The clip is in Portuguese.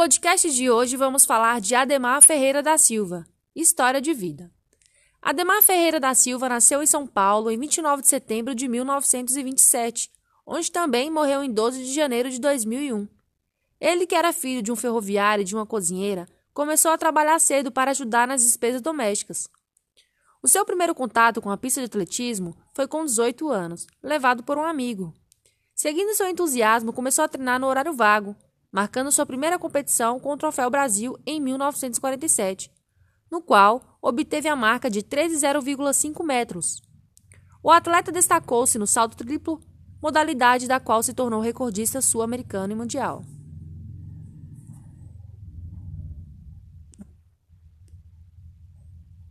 podcast de hoje vamos falar de Ademar Ferreira da Silva, história de vida. Ademar Ferreira da Silva nasceu em São Paulo em 29 de setembro de 1927, onde também morreu em 12 de janeiro de 2001. Ele, que era filho de um ferroviário e de uma cozinheira, começou a trabalhar cedo para ajudar nas despesas domésticas. O seu primeiro contato com a pista de atletismo foi com 18 anos, levado por um amigo. Seguindo seu entusiasmo, começou a treinar no horário vago, marcando sua primeira competição com o Troféu Brasil em 1947, no qual obteve a marca de 13,05 metros. O atleta destacou-se no salto triplo, modalidade da qual se tornou recordista sul-americano e mundial.